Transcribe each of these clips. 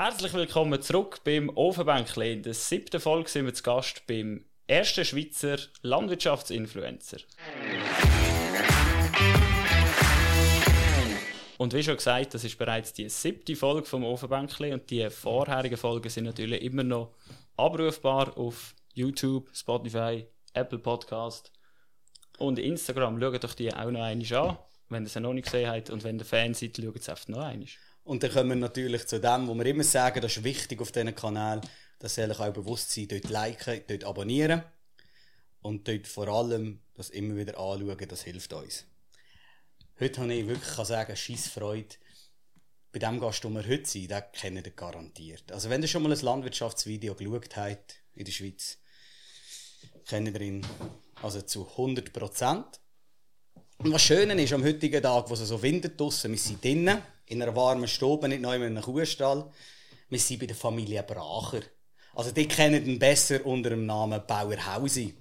Herzlich willkommen zurück beim Ofenbänkli. In der siebten Folge sind wir zu Gast beim ersten Schweizer Landwirtschaftsinfluencer. Und wie schon gesagt, das ist bereits die siebte Folge vom Ofenbänkli und die vorherigen Folgen sind natürlich immer noch abrufbar auf YouTube, Spotify, Apple Podcast und Instagram. Schaut euch die auch noch einmal an, wenn ihr sie noch nicht gesehen habt und wenn ihr Fan seid, schaut es einfach noch einmal. Und dann kommen wir natürlich zu dem, wo wir immer sagen, das ist wichtig auf diesen Kanal, das soll euch auch bewusst sein, dort liken, dort abonnieren und dort vor allem das immer wieder anschauen, das hilft uns. Heute habe ich wirklich sagen, scheiß Freude. Bei dem Gast, wo wir heute sind, den kennt ihr garantiert. Also wenn ihr schon mal ein Landwirtschaftsvideo geschaut habt in der Schweiz, kennt ihr ihn also zu 100 Prozent. Und was schön ist am heutigen Tag, wo es so windet draussen, wir sind drinnen, in einer warmen Stube, nicht neu in einem Kuhstall. Wir sind bei der Familie Bracher. Also die kennen ihn besser unter dem Namen Bauer Hausi.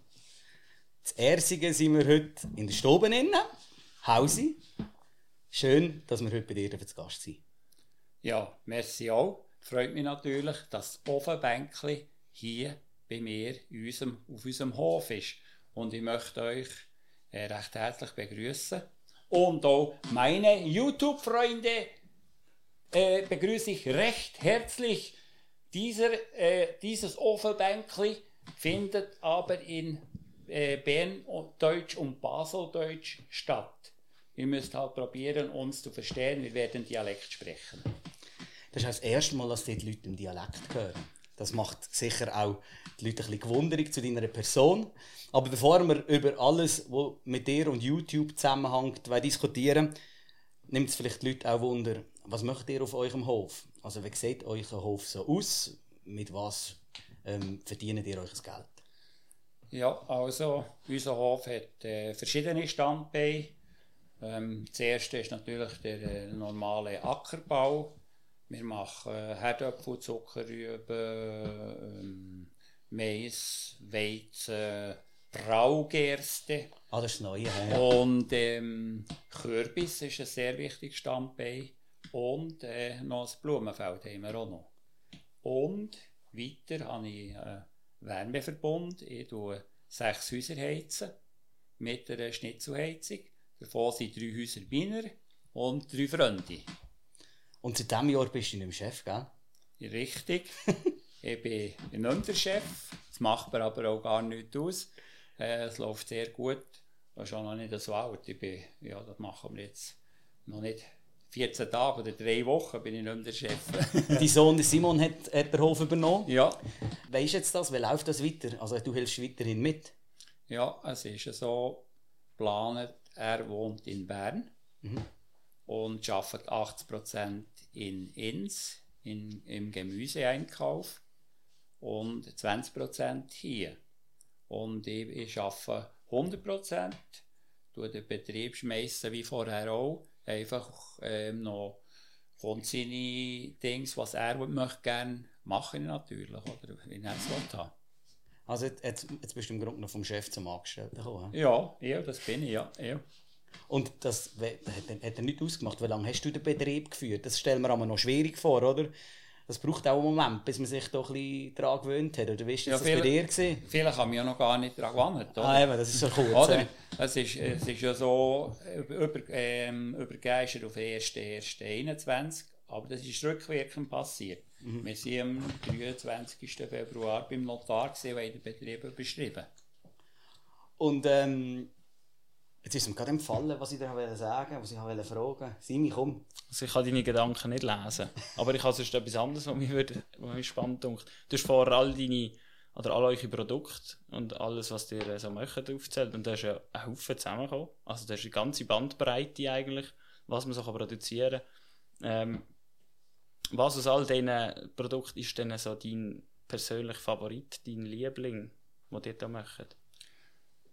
Das Ersige sind wir heute in der Stube drinnen. Hausi. Schön, dass wir heute bei dir zu Gast sind. Ja, merci auch. Freut mich natürlich, dass das Ofenbänkli hier bei mir unserem, auf unserem Hof ist. Und ich möchte euch recht herzlich begrüßen. Und auch meine YouTube-Freunde äh, begrüße ich recht herzlich. Dieser, äh, dieses Ofenbänkli findet aber in äh, Berndeutsch und Baseldeutsch statt. Ihr müsst halt probieren, uns zu verstehen. Wir werden Dialekt sprechen. Das ist das erste Mal, dass die Leute im Dialekt hören. Das macht sicher auch die Leute ein bisschen gewundert zu deiner Person. Aber bevor wir über alles, was mit dir und YouTube zusammenhängt, diskutieren, nimmt es vielleicht die Leute auch Wunder, was macht ihr auf eurem Hof? Also wie sieht euer Hof so aus? Mit was ähm, verdient ihr euch das Geld? Ja, also unser Hof hat äh, verschiedene Standbeine. Ähm, das erste ist natürlich der äh, normale Ackerbau. Wir machen äh, Herdöpfel, Zuckerrüben, ähm, Mais, Weizen, Braugerste. Ah, das ist neu. Ja. Und ähm, Kürbis ist ein sehr wichtiges Standbein. Und äh, noch das Blumenfeld haben wir auch noch. Und weiter habe ich einen Wärmeverbund. Ich tue sechs Häuser heizen mit einer Schnitzelheizung. Davon sind drei Häuser meiner und drei Freunde. Und seit diesem Jahr bist du nicht mehr Chef, gell? Richtig. ich bin ein Unterchef. Das macht mir aber auch gar nichts aus. Äh, es läuft sehr gut. Das ist auch noch nicht so alt. Ich bin, ja, das machen wir jetzt noch nicht 14 Tage oder 3 Wochen bin ich nicht mehr der Chef. Dein Sohn Simon hat, hat den Hof übernommen. Ja. Weißt du jetzt das? Wie läuft das weiter? Also du hilfst weiterhin mit? Ja, es ist so geplant, er wohnt in Bern mhm. Und arbeitet 80% in Inns, in, im Gemüseeinkauf und 20% hier. Und ich, ich arbeite 100%, tue den Betrieb schmeißen wie vorher auch, einfach ähm, noch von seine Dings, was er möchte gerne machen natürlich, oder wie er es haben. Also jetzt, jetzt bist du im Grunde noch vom Chef zum Angestellten gekommen? Ja, ja, das bin ich, ja. ja. Und das hat, hat er nicht ausgemacht. Wie lange hast du den Betrieb geführt? Das stellen wir aber noch schwierig vor, oder? Das braucht auch einen Moment, bis man sich da ein bisschen daran gewöhnt hat. Oder wie ja, das viele, bei dir? Gewesen? Viele haben mich ja noch gar nicht daran gewöhnt. Ah, eben, das ist so kurz. Oder? Es, ist, es ist ja so, über, ähm, übergeistert auf 1.1.21, aber das ist rückwirkend passiert. Mhm. Wir waren am 23. Februar beim Notar und haben den Betrieb überschrieben. Und ähm, Jetzt ist es mir gerade empfallen, was ich dir sagen was ich fragen wollte. Simi, komm. Also ich kann deine Gedanken nicht lesen. Aber ich habe sonst etwas anderes, was mich, würde, was mich spannend denkt. Du hast vorher all deine, oder all eure Produkte und alles, was ihr so möchtet, aufzählt. Und da ist ja ein Haufen zusammengekommen. Also da ist eine ganze Bandbreite eigentlich, was man so produzieren kann. Ähm, was aus all diesen Produkten ist denn so dein persönlicher Favorit, dein Liebling, den ihr da macht?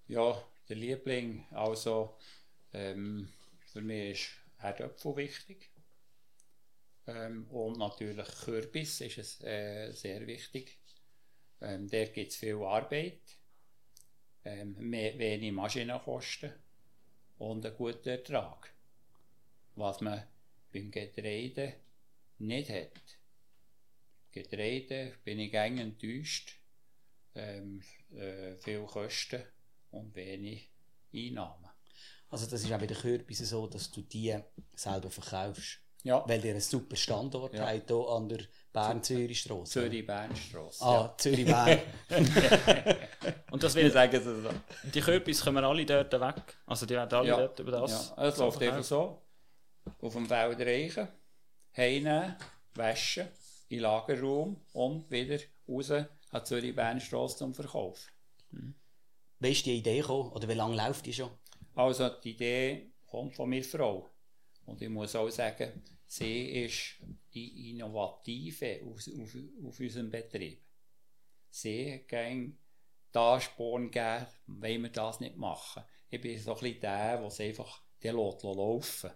Ja, der Liebling. Also ähm, für mich ist Herdöpfel wichtig. Ähm, und natürlich Kürbis ist es, äh, sehr wichtig. Ähm, der gibt es viel Arbeit, ähm, mehr, wenig Maschinenkosten und einen guten Ertrag. Was man beim Getreide nicht hat. Getreide bin ich gäng enttäuscht. Ähm, äh, viel Kosten und wenig Einnahmen. Also das ist auch bei den Kürbisen so, dass du die selber verkaufst. Ja, Weil die einen super Standort Ja. haben hier an der Bern-Zürich-Strasse. Zürich-Bernstrasse. Ah, Zürich-Bern. Und das Ja. Wir wird, sagen es so. die Kürbis kommen alle dort weg. Also die werden alle Ja. dort über das. Ja, es läuft einfach so. Auf dem Feld reichen, heimnehmen, waschen, in den Lagerraum und wieder raus an Zürich-Bernstrasse zum Verkauf. Wie ist die Idee gekommen? Oder wie lange läuft die schon? Also die Idee kommt von meiner Frau. Und ich muss auch sagen, sie ist die Innovative auf, auf, auf unserem Betrieb. Sie kann da Sporn geben, wenn wir das nicht machen. Ich bin so ein bisschen der, der es einfach der lässt laufen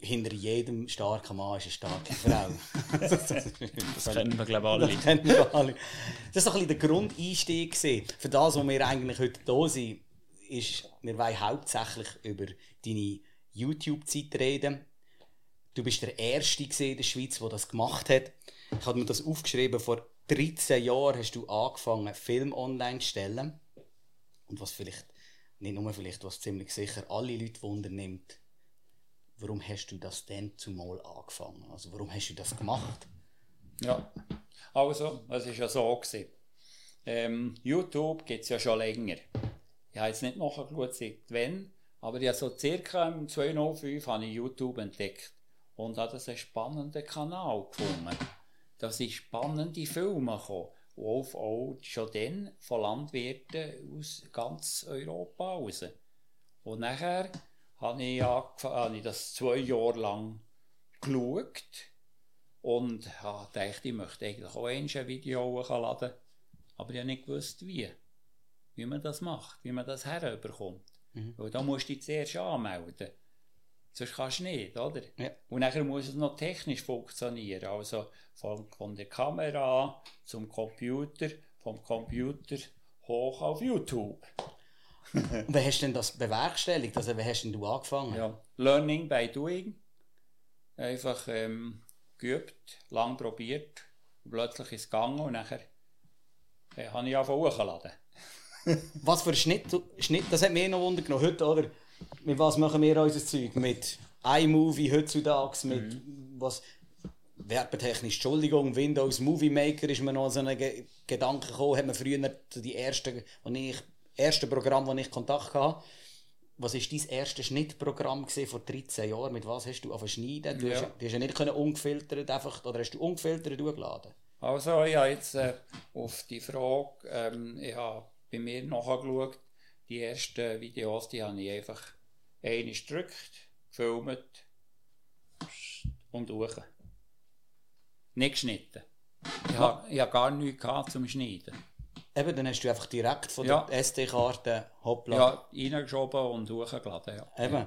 Hinter jedem starken Mann ist eine starke Frau. Das kennen wir, glaube ich, alle. Das kennen wir alle. Das war so ein bisschen der Grundeinstieg. Für das, was wir eigentlich heute hier sind, ist, wir wollen hauptsächlich über deine YouTube-Zeit reden. Du bist der Erste in der Schweiz, der das gemacht hat. Ich habe mir das aufgeschrieben, vor 13 Jahren hast du angefangen, Film online zu stellen. Und was vielleicht, nicht nur vielleicht, was ziemlich sicher alle Leute wundernimmt, warum hast du das denn zumal angefangen? Also warum hast du das gemacht? Ja, also, es war ja so. Gewesen. Ähm, YouTube gibt es ja schon länger. Ich habe jetzt nicht nachgeschaut, seit wann, aber habe so circa im 2005 habe ich YouTube entdeckt und habe das einen spannenden Kanal gefunden. Da sind spannende Filme gekommen, auch, auch schon dann von Landwirten aus ganz Europa raus. Und nachher habe ich, angefangen, habe ich das zwei Jahre lang geschaut und habe gedacht, ich möchte eigentlich auch ein Video hochladen. Aber ich habe nicht gewusst, wie. Wie man das macht, wie man das herüberkommt. Weil da musst du dich zuerst anmelden. Sonst kannst du nicht, oder? Ja. Und nachher muss es noch technisch funktionieren. Also von, von der Kamera zum Computer, vom Computer hoch auf YouTube. Und wie hast du denn das bewerkstelligt? Also wie hast denn du angefangen? Ja. Learning by doing. Einfach ähm, geübt, lang probiert. Und plötzlich ist es gegangen und nachher äh, habe ich angefangen hochzuladen. Was für ein Schnitt, Schnitt, das hat mich noch Wunder genommen. Heute, oder? Mit was machen wir unser Zeug? Mit iMovie heutzutage, mit was werbetechnisch, Entschuldigung, Windows Movie Maker ist mir noch so ein Ge Gedanke gekommen, hat man früher die ersten, wo ich, erste Programm, wo ich Kontakt hatte. Was war dein erstes Schnittprogramm vor 13 Jahren? Mit was hast du angefangen schneiden? Du, Ja. hast, du hast ja nicht können ungefiltert einfach, oder hast du ungefiltert hochgeladen? Also, ich habe jetzt äh, auf die Frage, ähm, ich habe bei mir nachgeschaut, die ersten Videos, die habe ich einfach einmal gedrückt, gefilmt und durch. Nicht geschnitten. Ich habe, ich habe gar nichts gehabt zum Schneiden. Eben, dann hast du einfach direkt von Ja. der SD-Karte hoppla. Ja, reingeschoben und hochgeladen, ja. Eben.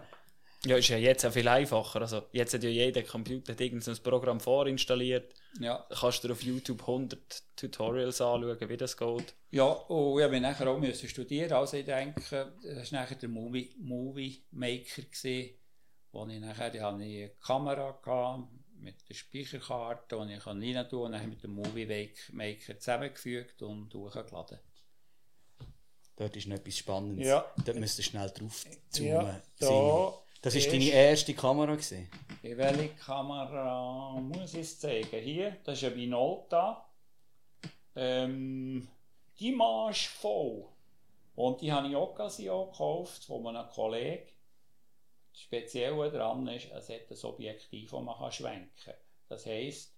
Ja, ist ja jetzt auch viel einfacher. Also, jetzt hat ja jeder Computer hat irgend so ein Programm vorinstalliert. Ja, Da kannst du auf YouTube 100 Tutorials anschauen, wie das geht. ja und ich habe nachher auch müssen studieren. Also ich denke, das war nachher der Movie, Movie Maker, gewesen, wo ich nachher die hatte ich eine Kamera gehabt, mit der Speicherkarte, die ich rein tun kann, und dann mit dem Movie Maker zusammengefügt und hochgeladen. Dort ist noch etwas Spannendes. Ja. Dort müsst ihr schnell drauf zoomen. Ja, da das ist ist- deine erste Kamera. Gewesen. In welche Kamera muss ich es zeigen? Hier, das ist ein Minolta. Ähm, die Marsch voll. Und die habe ich auch gekauft von einem Kollegen. Das Spezielle daran ist, es hat ein Objektiv, das man kann schwenken kann. Das heisst,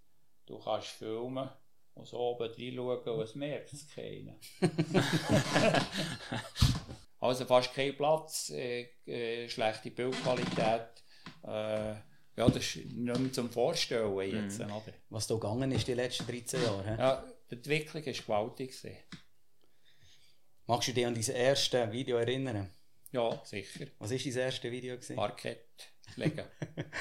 du kannst filmen und so oben reinschauen und es merkt es keiner. also fast kein Platz, äh, äh, schlechte Bildqualität. Äh, ja, das ist nicht mehr zum Vorstellen jetzt. Oder? Was da gegangen ist die letzten 13 Jahre. hä? Ja, die Entwicklung war gewaltig. Magst du dich an dein erstes Video erinnern? Ja, sicher. Was war dein erstes Video? Gewesen? Parkett legen.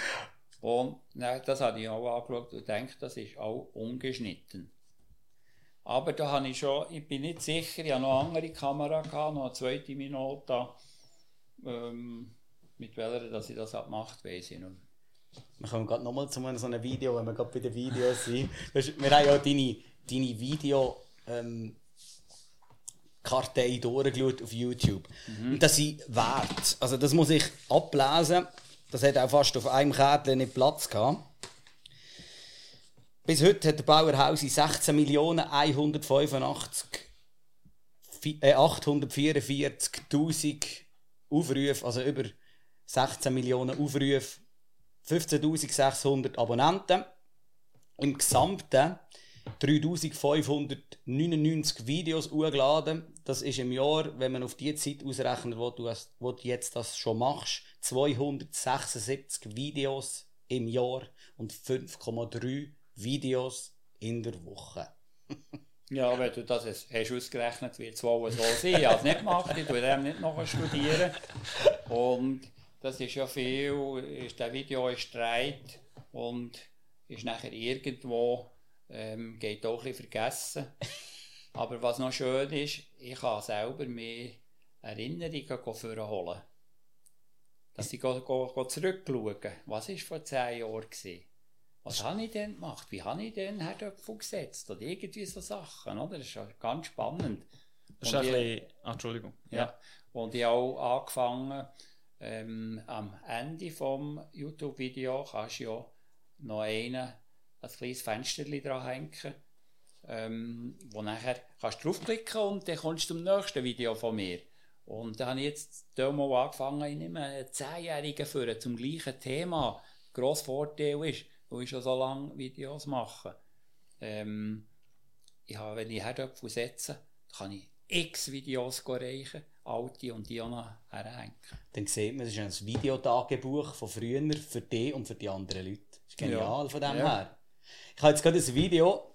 und nein, das habe ich auch angeschaut und gedacht, das ist auch ungeschnitten. Aber da habe ich schon, ich bin nicht sicher, ich habe noch eine andere Kamera gehabt, noch eine zweite Minolta. Ähm, mit welcher dass ich das habe gemacht weiß ich nicht. Wir kommen gerade nochmal zu so einem Video, wenn wir gerade bei den Videos sind. Wir haben ja deine, deine Video, ähm, Kartei durchgeschaut auf YouTube. Mhm. Und das sind wert. Also das muss ich ablesen. Das hat auch fast auf einem Kärtchen nicht Platz gehabt. Bis heute hat der Bauerhausi 16 Millionen 185 äh, 844.000 Aufrufe, also über 16 Millionen Aufrufe, 15.600 Abonnenten. Im Gesamten 3599 Videos hochgeladen. Das ist im Jahr, wenn man auf die Zeit ausrechnet, wo du, wo du jetzt das schon machst, 276 Videos im Jahr und 5,3 Videos in der Woche. ja, wenn du das hast ausgerechnet, wird es wohl so sein. Ich habe es nicht gemacht, ich tue nicht noch studieren. Und das ist ja viel, ist der Video ist Streit und ist nachher irgendwo, ähm, geht auch ein bisschen vergessen. Aber was noch schön ist, ich kann selber mehr Erinnerungen vorholen. Dass ich zurückschauen was war vor zehn Jahren? Gewesen? Was habe ich denn gemacht? Wie habe ich denn Herdöpfel gesetzt? Oder irgendwie so Sachen, oder? Das ist ganz spannend. Das ist ein bisschen... Ah, Entschuldigung. Ja. ja. Und ich habe auch angefangen, ähm, am Ende des YouTube-Video kannst du ja noch einen, ein kleines Fenster dran hängen, ähm, wo nachher kannst du draufklicken und dann kommst du zum nächsten Video von mir. Und da habe ich jetzt hier mal angefangen, ich nehme einen Zehnjährigen für zum gleichen Thema. Der grosse Vorteil ist, wo ich schon so lange Videos mache. Ähm, ich habe, wenn ich Herdöpfel setze, kann ich x Videos erreichen, alte und die auch noch herhängen. Dann sieht man, es ist ein Videotagebuch von früher für dich und für die anderen Leute. Das ist genial ja. von dem ja. her. Ich habe jetzt gerade ein Video,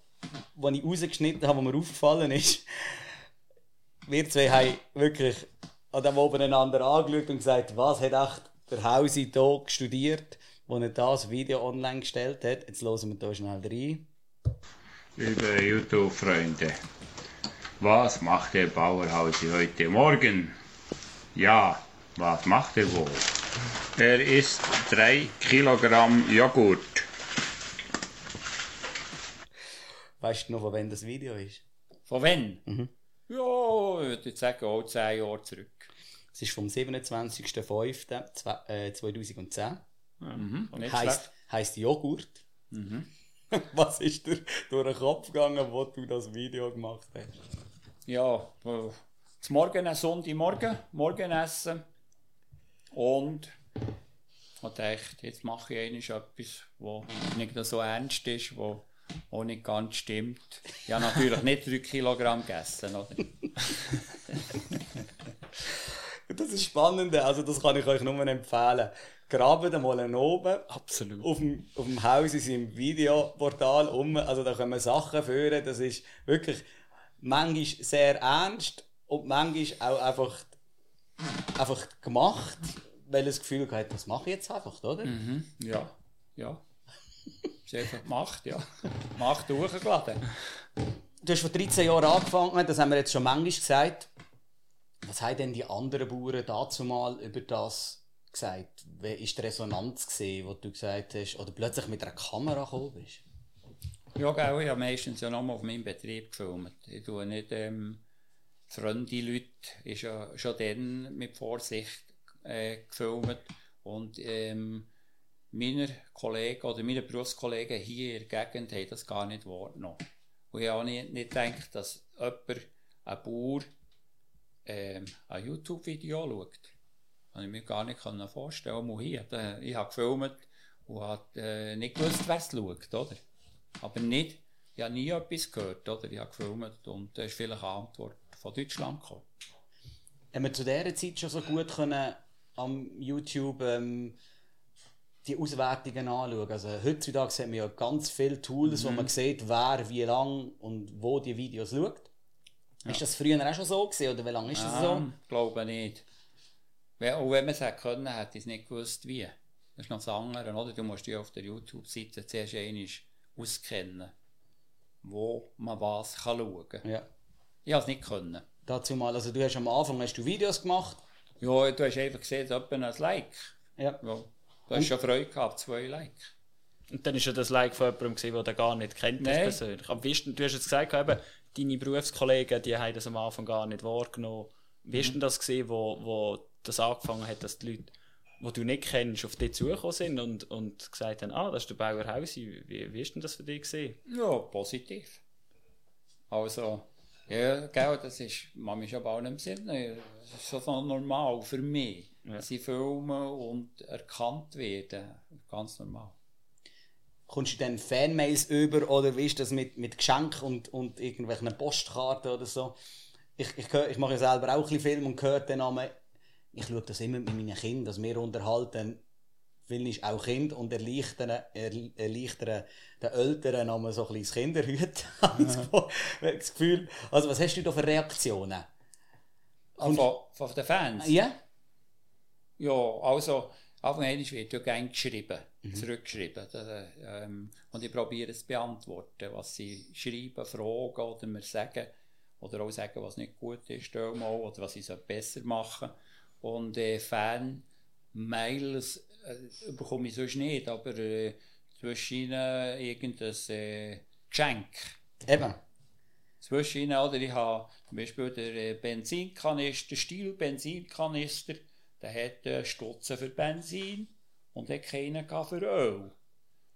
das ich rausgeschnitten habe, das mir aufgefallen ist. Wir zwei haben wirklich an dem oben einander angeschaut und gesagt, was hat echt der Hausi hier studiert? wo er das Video online gestellt hat. Jetzt hören wir hier schnell rein. Liebe YouTube-Freunde, was macht der Bauerhausi heute Morgen? Ja, was macht er wohl? Er isst 3 Kilogramm Joghurt. Weißt du noch, von wann das Video ist? Von wann? Mhm. Ja, ich würde sagen, auch 10 Jahre zurück. Es ist vom 27.05.2010. Mhm. Heißt, heisst Joghurt. Mhm. Was ist dir durch den Kopf gegangen, wo du das Video gemacht hast? Ja, zum Morgen, ein Sonntagmorgen, Morgenessen. Und ich dachte, jetzt mache ich etwas, was nicht so ernst ist, wo auch nicht ganz stimmt. Ich habe natürlich nicht 3 Kilogramm gegessen, oder? das ist spannend, also das kann ich euch nur empfehlen graben mal einen oben. Absolut. Auf dem, auf dem Haus in seinem Videoportal um. Also da können wir Sachen führen. Das ist wirklich manchmal sehr ernst und manchmal auch einfach, einfach gemacht, weil es das Gefühl hat, das mache ich jetzt einfach, oder? Mhm. Ja, ja. Ist einfach gemacht, ja. Macht durchgeladen. Du hast vor 13 Jahren angefangen, das haben wir jetzt schon manchmal gesagt. Was haben denn die anderen Bauern dazu mal über das gesagt? Wie war die Resonanz, gewesen, wo du gesagt hast, oder plötzlich mit einer Kamera gekommen bist? Ja, genau. Ich habe meistens ja nochmal auf meinem Betrieb gefilmt. Ich tue nicht ähm, fremde Leute, ist ja schon dann mit Vorsicht äh, gefilmt. Und ähm, meine Kollegen oder meine Berufskollegen hier in der Gegend haben das gar nicht wahrgenommen. Und ich habe auch nicht, nicht gedacht, dass jemand, ein Bauer, ähm, ein YouTube-Video schaut. Kann ich mir gar nicht vorstellen. Mal. Ich habe gefilmt und habe äh, nicht gewusst, wer es schaut, oder? Aber nicht, ich habe nie etwas gehört, oder? Ich habe gefilmt und da ist vielleicht eine Antwort von Deutschland gekommen. Haben wir zu dieser Zeit schon so gut können am YouTube ähm, die Auswertungen anschauen? Also heutzutage haben wir ja ganz viele Tools, mhm. wo man sieht, wer wie lang und wo die Videos schaut. Ja. Ist das früher auch schon so gewesen, oder wie lange ist das ah, so? Ich glaube nicht. Auch wenn man es hätte können, hätte ich es nicht gewusst, wie. Das ist noch das andere, oder? Du musst dich auf der YouTube-Seite zuerst einmal auskennen, wo man was kann schauen kann. Ja. Ich habe es nicht können. Dazu mal, also du hast am Anfang hast du Videos gemacht? Ja, du hast einfach gesehen, etwa ein Like. Ja. ja. Du hast schon Freude gehabt, zwei Like. Und dann ist ja das Like von jemandem gesehen, der gar nicht kennt Nein. persönlich. Aber wie ist, denn- du hast jetzt gesagt, eben, deine Berufskollegen, die haben das am Anfang gar nicht wahrgenommen. Wie ist denn das gesehen, wo, wo das angefangen hat, dass die Leute, die du nicht kennst, auf dich zugekommen sind und, und gesagt haben, ah, das ist der Bauer Hausi. Wie, wie ist denn das für dich gesehen? Ja, positiv. Also, ja, gell, das ist, man mich aber auch nicht im Sinne. Das ist so normal für mich. Ja. Sie filmen und erkannt werden. Ganz normal. Kommst du dann Fanmails über oder wie ist das mit, mit Geschenken und, und irgendwelchen Postkarten oder so? Ich, ich, ich mache ja selber auch ein bisschen Film und höre dann einmal, ich schaue das immer mit meinen Kindern, dass wir unterhalten, Will ist auch Kind und erleichtern, erl- erleichtern den Eltern einmal so ein bisschen das das Gefühl- das Gefühl. Also was hast du da für Reaktionen? Ah, von, von den Fans? Ja? Ja, also, Anfang einmal wird ja gerne geschrieben, zurückgeschrieben. Das, ähm, und ich probiere es zu beantworten, was sie schreiben, fragen oder mir sagen. Oder auch sagen, was nicht gut ist, mal, oder was ich besser machen Und äh, Fan-Mails äh, bekomme ich sonst nicht, aber äh, zwischen ihnen irgendein äh, Geschenk. Eben. Zwischen ihnen, oder ich habe zum Beispiel den äh, Benzinkanister, Stil Benzinkanister, der hat Stutzen für Benzin und hat keinen für Öl.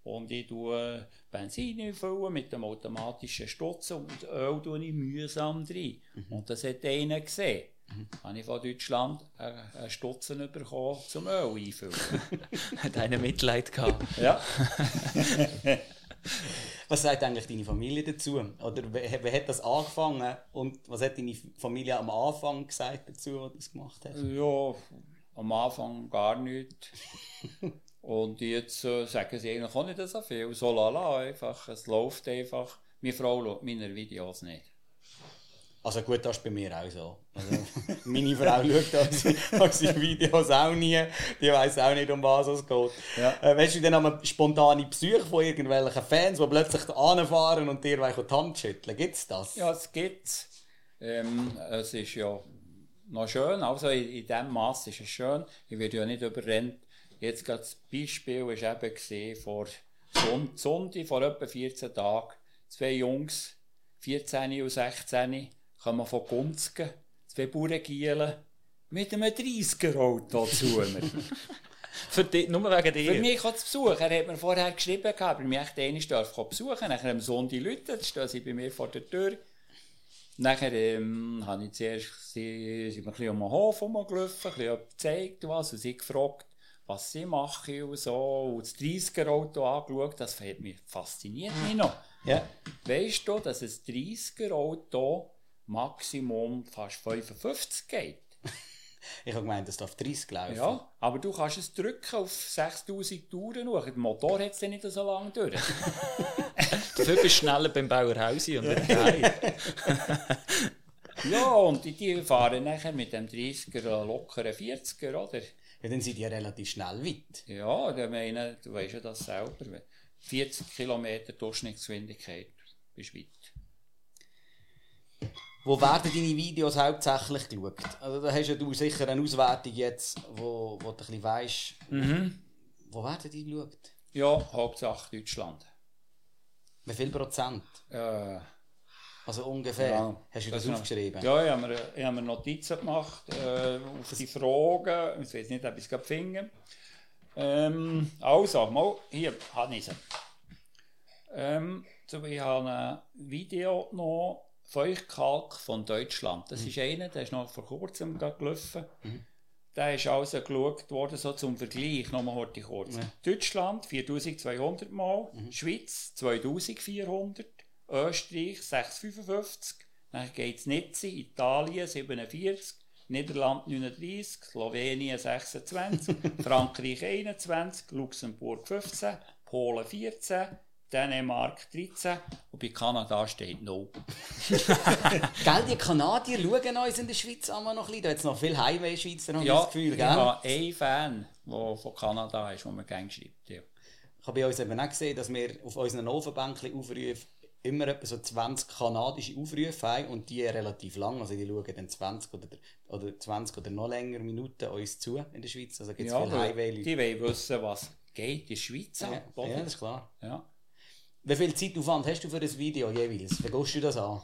Und ich tue Benzin mit dem automatischen Stutzen und Öl tue ich mühsam rein. Und das hat einer gesehen. Habe ich von Deutschland einen Stutzen bekommen zum Öl einfüllen. Hat einer Mitleid gehabt? ja. Was sagt eigentlich deine Familie dazu? Oder wie, wie hat das angefangen und was hat deine Familie am Anfang gesagt dazu, als du das gemacht hast? Ja, am Anfang gar nicht. Und jetzt äh, sagen sie eigentlich auch nicht so viel. So lala, einfach. Es läuft einfach. Meine Frau schaut meine Videos nicht. Also gut, das ist bei mir auch so. Also, meine Frau schaut unsere, Videos auch nie. Die weiß auch nicht, um was es geht. Ja. Äh, weißt du dann einmal spontane Besuche von irgendwelchen Fans, die plötzlich anfahren und dir die Hand schütteln? Gibt es das? Ja, es gibt's. Ähm, es ist ja noch schön. Also in, in diesem Maß ist es schön. Ich werde ja nicht überrennt. Jetzt gerade das Beispiel war eben gesehen vor Son Sonntag, vor etwa 14 Tagen. Zwei Jungs, 14 und 16, kommen von Gunzgen, zwei Bauerngielen, mit einem 30er-Auto zu mir. Für dich, nur wegen Für dir? mich zu besuchen. Er hat mir vorher geschrieben, aber mich echt einmal darf besuchen. Nachher am Sonntag Leute, dann stehen sie bei mir vor der Tür. Nachher ähm, habe ich zuerst, sie sind mir ein bisschen um den Hof herumgelaufen, ein bisschen gezeigt, was, und sie gefragt, was sie machen und so. Und das 30er-Auto angeschaut, das hat mich fasziniert mich noch. Ja. Weißt du, dass ein 30er-Auto Maximum fast 55 geht? Ich habe gemeint, das darf 30 laufen. Ja, aber du kannst es drücken auf 6000 Touren. Der Motor hat es nicht so lange durch. Dafür bist du schneller beim Bauer Hausi und nicht daheim. ja, und die, die fahren nachher mit dem 30er lockeren 40er, oder? Ja, dann sind die relativ schnell weit. Ja, ich meine, du weißt ja das selber. 40 Kilometer Durchschnittsgeschwindigkeit, bist weit. Wo werden deine Videos hauptsächlich geschaut? Also da hast ja du sicher eine Auswertung jetzt, wo, wo du ein bisschen weisst, wo werden die geschaut? Ja, Hauptsache Deutschland. Wie viel Prozent? Äh, Also ungefähr. Ja, Hast du das, noch- aufgeschrieben? Ja, ich habe mir, ich habe mir Notizen gemacht äh, auf die Fragen. Ich weiß nicht, ob ich es finden ähm, Also, mal, hier habe ich sie. Ähm, so, ich habe ein Video noch Feuchtkalk von Deutschland. Das ist einer, der ist noch vor kurzem gelaufen. Der ist also geschaut worden, so zum Vergleich, nochmal heute kurz. Deutschland 4200 Mal, Schweiz 2400, Österreich 655, dann geht es Nizzi, Italien 47, Niederland 39, Slowenien 26, Frankreich 21, Luxemburg 15, Polen 14, Dänemark 13 und bei Kanada steht 0. Gell, die Kanadier schauen uns in der Schweiz immer noch ein bisschen. Da hat es noch viele Highway-Schweizer, habe ich Ja, das Gefühl. ich Gell? habe einen Fan, der von Kanada ist, der mir gerne schreibt. Ja. Ich habe bei uns eben auch gesehen, dass wir auf unseren Ofenbänkchen aufrufen, immer etwa so 20 kanadische Aufrufe haben und die relativ lang, also die schauen dann 20 oder, oder 20 oder noch länger Minuten uns zu in der Schweiz, also gibt es Ja, viele Highway-Leute. die wollen wissen, was geht in der Schweiz Ja, ab. ja, das ist klar. Ja. Wie viel Zeitaufwand hast du für das Video jeweils? Wie gehst du das an?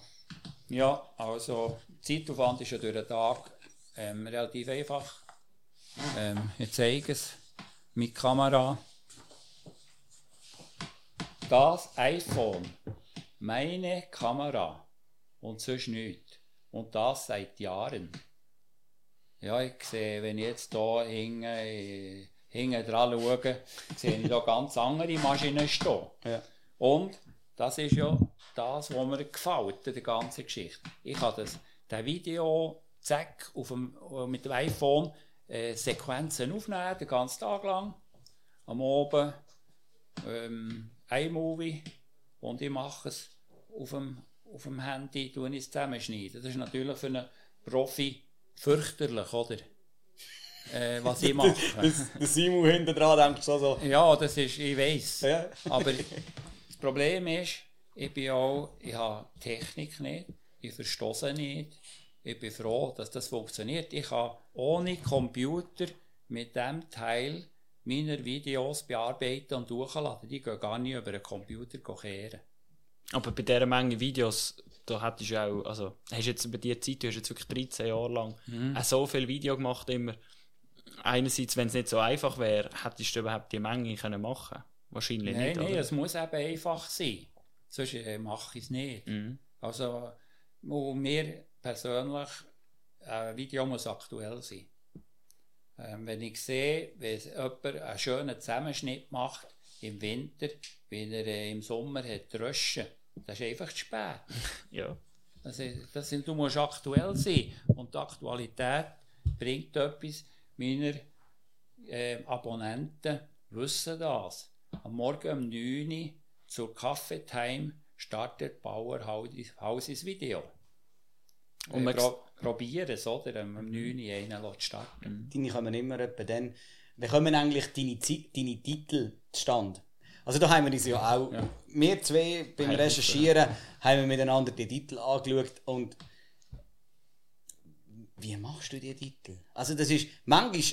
Ja, also Zeitaufwand ist ja durch den Tag ähm, relativ einfach. Ähm, ich zeige es mit Kamera. Das iPhone, meine Kamera und sonst nichts. Und das seit Jahren. Ja, ich sehe, wenn ich jetzt hier hinten, hinten dran schaue, sehe ich da ganz andere Maschinen stehen. Ja. Und das ist ja das, was mir gefällt in der ganzen Geschichte. Ich habe das, das Video, zack, auf dem, äh, mit dem iPhone äh, Sequenzen aufnehmen, den ganzen Tag lang. Am Abend ähm, iMovie und ich mache es auf dem, auf dem Handy, tue ich es zusammenschneiden. Das ist natürlich für einen Profi fürchterlich, oder? Äh, was ich mache. Der Simon hinten dran denkt so, so. Ja, das ist, ich weiß. Ja. Aber Problem ist, ich bin auch, ich habe Technik nicht, ich verstehe sie nicht. Ich bin froh, dass das funktioniert. Ich kann ohne Computer mit dem Teil meiner Videos bearbeiten und durchladen. Die gehen gar nicht über einen Computer kehren. Aber bei dieser Menge Videos, da hättest du auch, also, hast jetzt über die Zeit, du hast jetzt wirklich 13 Jahre lang auch so viel Video gemacht immer. Einerseits, wenn es nicht so einfach wäre, hättest du überhaupt die Menge können machen Wahrscheinlich Nein, nicht, nein, es muss eben einfach sein. Sonst äh, mache ich es nicht. Mhm. Also, und mir persönlich, ein Video muss aktuell sein. Ähm, wenn ich sehe, wenn jemand einen schönen Zusammenschnitt macht im Winter, wenn er äh, im Sommer hat Röschen, das ist einfach zu spät. Ja. Das ist, das sind, du musst aktuell sein. Und die Aktualität bringt etwas. Meine äh, Abonnenten wissen das. Am Morgen um 9 Uhr zur Kaffeetime startet Bauer Hauses Video. Und wir pro probieren es, oder? Um 9 Uhr einen lässt starten. Deine kommen immer etwa dann. Wie kommen eigentlich deine, deine Titel zustande? Also da haben wir uns ja auch, Ja. wir zwei beim Recherchieren, haben wir miteinander die Titel angeschaut und wie machst du die Titel? Also das ist manchmal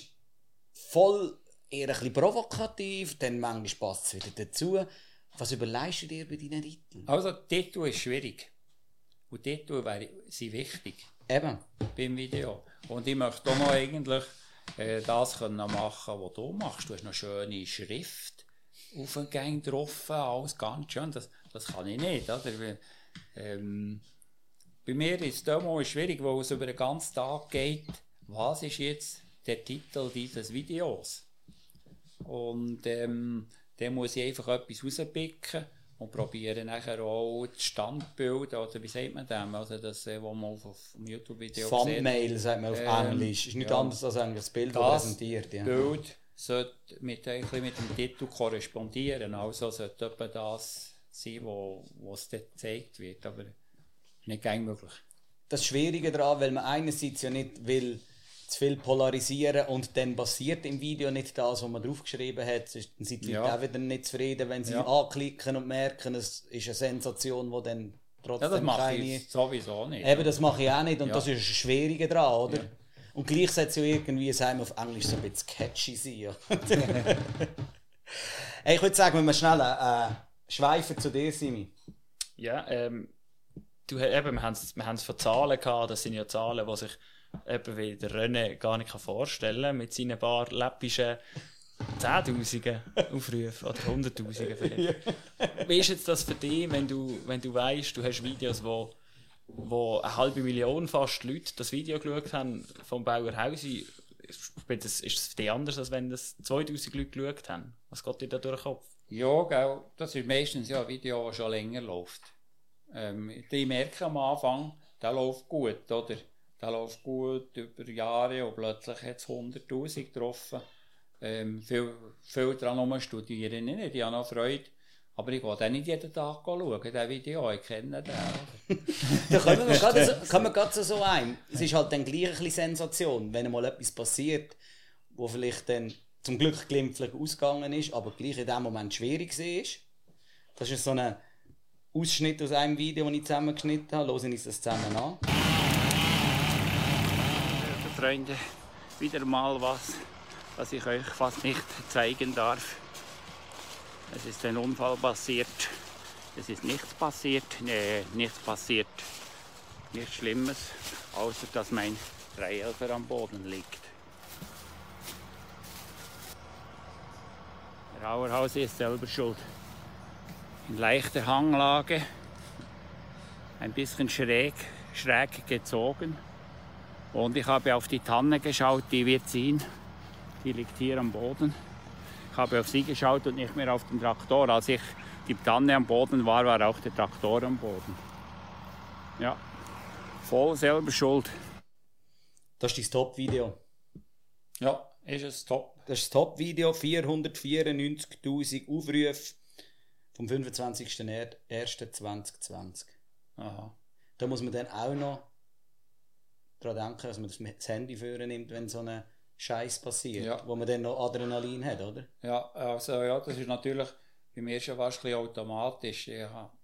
voll eher ein bisschen provokativ, dann manchmal passt es wieder dazu. Was überlegst du dir bei deinen Titeln? Also, Titel ist schwierig. Und wäre- sind wichtig. Eben. beim Video. Und ich möchte auch noch eigentlich äh, das können machen, was du machst. Du hast noch schöne Schrift auf den Gang drauf, alles ganz schön. Das, das kann ich nicht. Oder? Ähm, bei mir ist es immer schwierig, weil es über den ganzen Tag geht. Was ist jetzt der Titel dieses Videos? Und ähm, dann muss ich einfach etwas rauspicken und probiere nachher auch das Standbild, oder wie sagt man dem, also das, äh, was man auf, auf dem YouTube-Video Thumbnail sagt man auf Ähm, Englisch. Ist nicht ja. anders als eigentlich das Bild, das Das präsentiert. Ja. Bild sollte mit, ein bisschen mit dem Titel korrespondieren, also sollte etwa das sein, wo, es dort gezeigt wird, aber nicht gäng möglich. das Schwierige daran, weil man einerseits ja nicht will zu viel polarisieren und dann passiert im Video nicht das, was man draufgeschrieben hat. Dann sind die Leute Ja. auch wieder nicht zufrieden, wenn sie Ja. anklicken und merken, es ist eine Sensation, die dann Ja, das trotzdem mache keine... ich sowieso nicht. Eben, das mache ich auch nicht und Ja. das ist das Schwierige daran, oder? Ja. Und gleich sollte es ja irgendwie, wir auf Englisch, so ein bisschen catchy sein. Ja. hey, ich würde sagen, wenn wir schnell äh, schweifen zu dir, Simi. Ja, ähm, du, eben, wir haben es von Zahlen gehabt, das sind ja Zahlen, die sich eben wie der René gar nicht vorstellen kann, mit seinen paar läppischen Zehntausenden Aufrufen oder Hunderttausenden vielleicht. Wie ist jetzt das für dich, wenn du, wenn du weißt, du hast Videos, wo, wo eine halbe Million fast Leute das Video geschaut haben vom Bauer Hausi? Ist das, ist das für dich anders, als wenn das 2000 Leute geschaut haben? Was geht dir da durch den Kopf? Ja, gell, das ist meistens ja ein Video, das schon länger läuft. Ähm, die merken am Anfang, der läuft gut, oder? Der läuft gut über Jahre und plötzlich hat es 100'000 getroffen. Ähm, viel, viel daran studieren nicht, ich habe noch Freude. Aber ich gehe dann nicht jeden Tag schauen, das Video, ich kenne den. Da kommen wir gerade so, kommen wir gerade so, so ein. Es ist halt dann gleich ein bisschen Sensation, wenn mal etwas passiert, wo vielleicht dann zum Glück glimpflich ausgegangen ist, aber gleich in dem Moment schwierig war. Das ist so eine Ausschnitt aus einem Video, das ich zusammengeschnitten habe. Hören uns das zusammen an. Freunde, wieder mal was, was ich euch fast nicht zeigen darf. Es ist ein Unfall passiert. Es ist nichts passiert. Nee, nichts passiert. Nichts Schlimmes, außer dass mein Dreielfer am Boden liegt. Der Auerhauser ist selber schuld. In leichter Hanglage, ein bisschen schräg, schräg gezogen. Und ich habe auf die Tanne geschaut, die wir ziehen. Die liegt hier am Boden. Ich habe auf sie geschaut und nicht mehr auf den Traktor. Als ich die Tanne am Boden war, war auch der Traktor am Boden. Ja, voll selber schuld. Das ist dein Top-Video. Ja, ist es top. Das ist das Top-Video. 494.000 Aufrufe vom 25.01.2020. Aha. Da muss man dann auch noch daran denken, dass man das, das Handy führen nimmt, wenn so ein Scheiß passiert, Ja. wo man dann noch Adrenalin hat, oder? Ja, also ja, das ist natürlich bei mir schon fast ein automatisch. Ich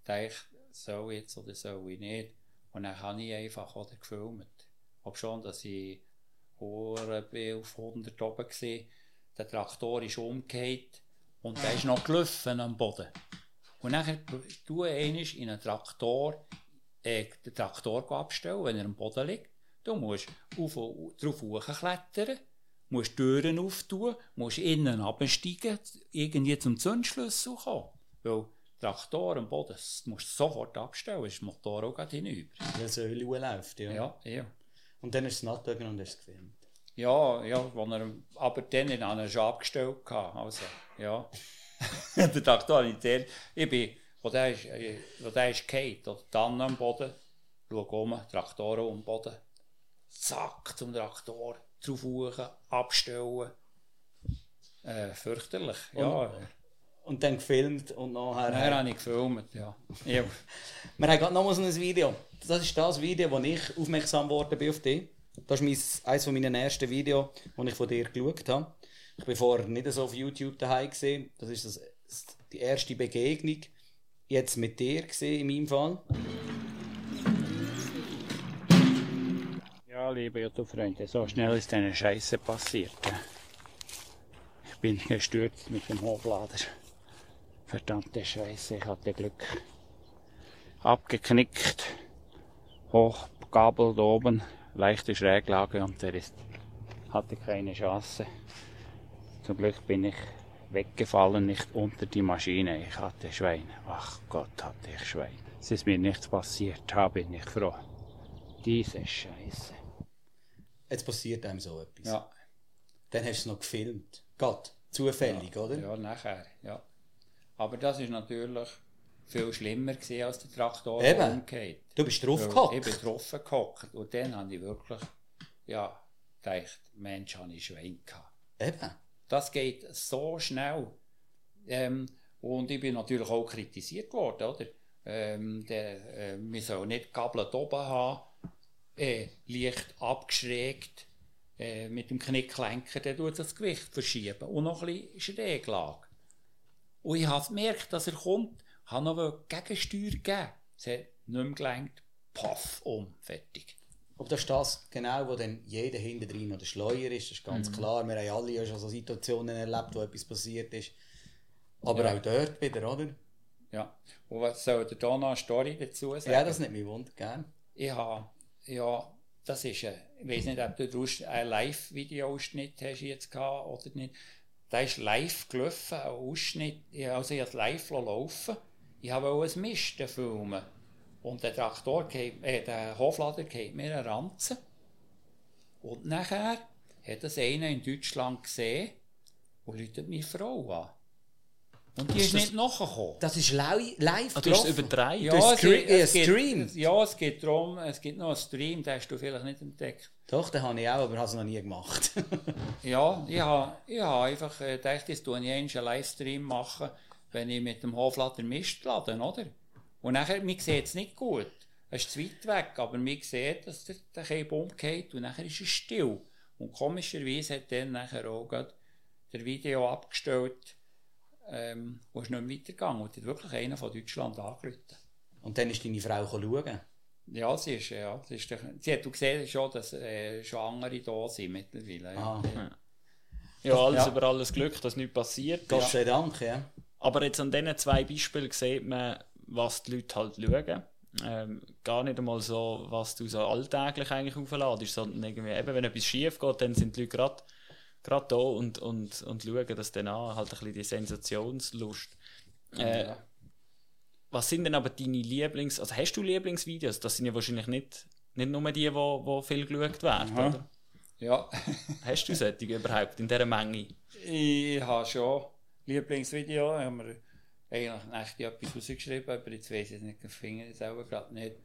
gedacht, soll ich jetzt oder soll ich nicht. Und dann habe ich einfach oder gefilmt. Ob schon, dass ich bin auf 100 oben war. Der Traktor ist umgekehrt und der ist noch gelaufen am Boden. Und dann tue ich in einen Traktor, äh, den Traktor abstellen, wenn er am Boden liegt. Du musst auf, drauf hochklettern, musst Türen auftun, musst innen absteigen, irgendwie zum Zündschlüssel kommen. Weil Traktor am Boden, das musst du sofort abstellen, ist der Motor auch gerade hinüber. Weil so Öl läuft, ja. Ja, ja. Und dann ist es nachgegangen und es gefilmt. Ja, ja, wo er, aber dann ich ihn schon abgestellt. Also, ja. der Traktor, ich, der, ich bin, wo der ist, äh, wo der ist gefallen, oder dann am Boden, schau um, Traktor am Boden, zack, zum Traktor, drauf hoch, abstellen. Äh, fürchterlich, ja. Und dann gefilmt und nachher... Dann habe ich gefilmt, ja. ja. Wir haben gerade noch mal so ein Video. Das ist das Video, wo ich aufmerksam geworden bin auf dich. Das ist mein, eines meiner ersten Videos, die ich von dir geschaut habe. Ich bin vorher nicht so auf YouTube daheim gesehen. Das ist das, das, die erste Begegnung jetzt mit dir gesehen in meinem Fall. Ja, liebe YouTube-Freunde, so schnell ist eine Scheiße passiert. Ich bin gestürzt mit dem Hoflader. Verdammte Scheiße, ich hatte Glück. Abgeknickt, hochgabelt oben, leichte Schräglage und der ist, hatte keine Chance. Zum Glück bin ich weggefallen, nicht unter die Maschine. Ich hatte Schwein. Ach Gott, hatte ich Schwein. Es ist mir nichts passiert, da bin ich froh. Diese Scheiße. Jetzt passiert einem so etwas. Ja, Dann hast du es noch gefilmt. Gott, zufällig, oder? ja, nachher, ja. Aber das ist natürlich viel schlimmer gewesen als der Traktor Eben. umgeht. Du bist drauf Ich bin drauf gehockt. Und dann habe ich wirklich, ja, gedacht, Mensch, habe ich Schwein gehabt. Eben. Das geht so schnell. Ähm, und ich bin natürlich auch kritisiert worden, oder? Ähm, der, äh, wir sollen nicht Gabel oben haben, äh, leicht abgeschrägt, äh, mit dem Knicklenker, der tut das Gewicht verschieben und noch ein bisschen Schräglage. Und ich habe gemerkt, dass er kommt, habe noch Gegensteuer gegeben. Es hat nicht mehr gelenkt, paff, um, fertig. Aber das ist das genau, wo dann jeder hinten drin oder Schleuer ist, das ist ganz klar. Wir haben alle ja schon so Situationen erlebt, wo etwas passiert ist. Aber Ja. auch dort wieder, oder? Ja. Und was soll der da noch eine Story dazu sagen? Ja, das nicht mich wundert, gell? Ich habe, ja, das ist, ein, ich weiß nicht, ob du daraus einen Live-Video-Ausschnitt hast jetzt gehabt oder nicht. Da ist live gelaufen, ein Ausschnitt, also ich habe live laufen Ich habe auch ein Misten filmen. Und der Traktor, geht, äh, der Hoflader geht mir einen Ranzen. Und nachher hat das einer in Deutschland gesehen und läutet meine Frau an. Und die ist das- nicht nachgekommen. Das ist li live Ah, du hast es? Du hast es stre- geht- es geht- streamt. Ja, es geht darum, es gibt noch einen Stream, den hast du vielleicht nicht entdeckt. Doch, den habe ich auch, aber habe es noch nie gemacht. Ja, ich habe ich ha einfach äh, gedacht, jetzt tue ich einen Livestream machen, wenn ich mit dem Hoflader Mist lade, oder? Und nachher, man sieht es nicht gut. Es ist zu weit weg, aber man sieht, dass der, der Käbe umgeht und nachher ist es still. Und komischerweise hat dann nachher auch der Video abgestellt ähm, und ist nicht mehr weitergegangen. Und hat wirklich einer von Deutschland angerufen. Und dann ist deine Frau schauen. Ja, sie ist, ja, sie ist, sie hat gesehen schon, dass äh, schon andere da sind mittlerweile. Ja. Ah, Ja, alles Ja. über alles Glück, dass nichts passiert. Gott sei Dank, ja. Aber jetzt an diesen zwei Beispielen sieht man, was die Leute halt schauen. Ähm, gar nicht einmal so, was du so alltäglich eigentlich aufladest, sondern irgendwie, eben, wenn etwas schief geht, dann sind die Leute gerade gerade da und, und, und schauen das dann an, halt ein bisschen die Sensationslust. Äh, Ja. Was sind denn aber deine Lieblings-, also hast du Lieblingsvideos? Das sind ja wahrscheinlich nicht, nicht nur die, die wo, wo viel geschaut werden, Aha. oder? ja. Hast du solche überhaupt in dieser Menge? Ich habe schon Lieblingsvideo, ich habe mir eigentlich etwas rausgeschrieben, aber jetzt weiss ich es nicht, ich finde es selber gerade nicht.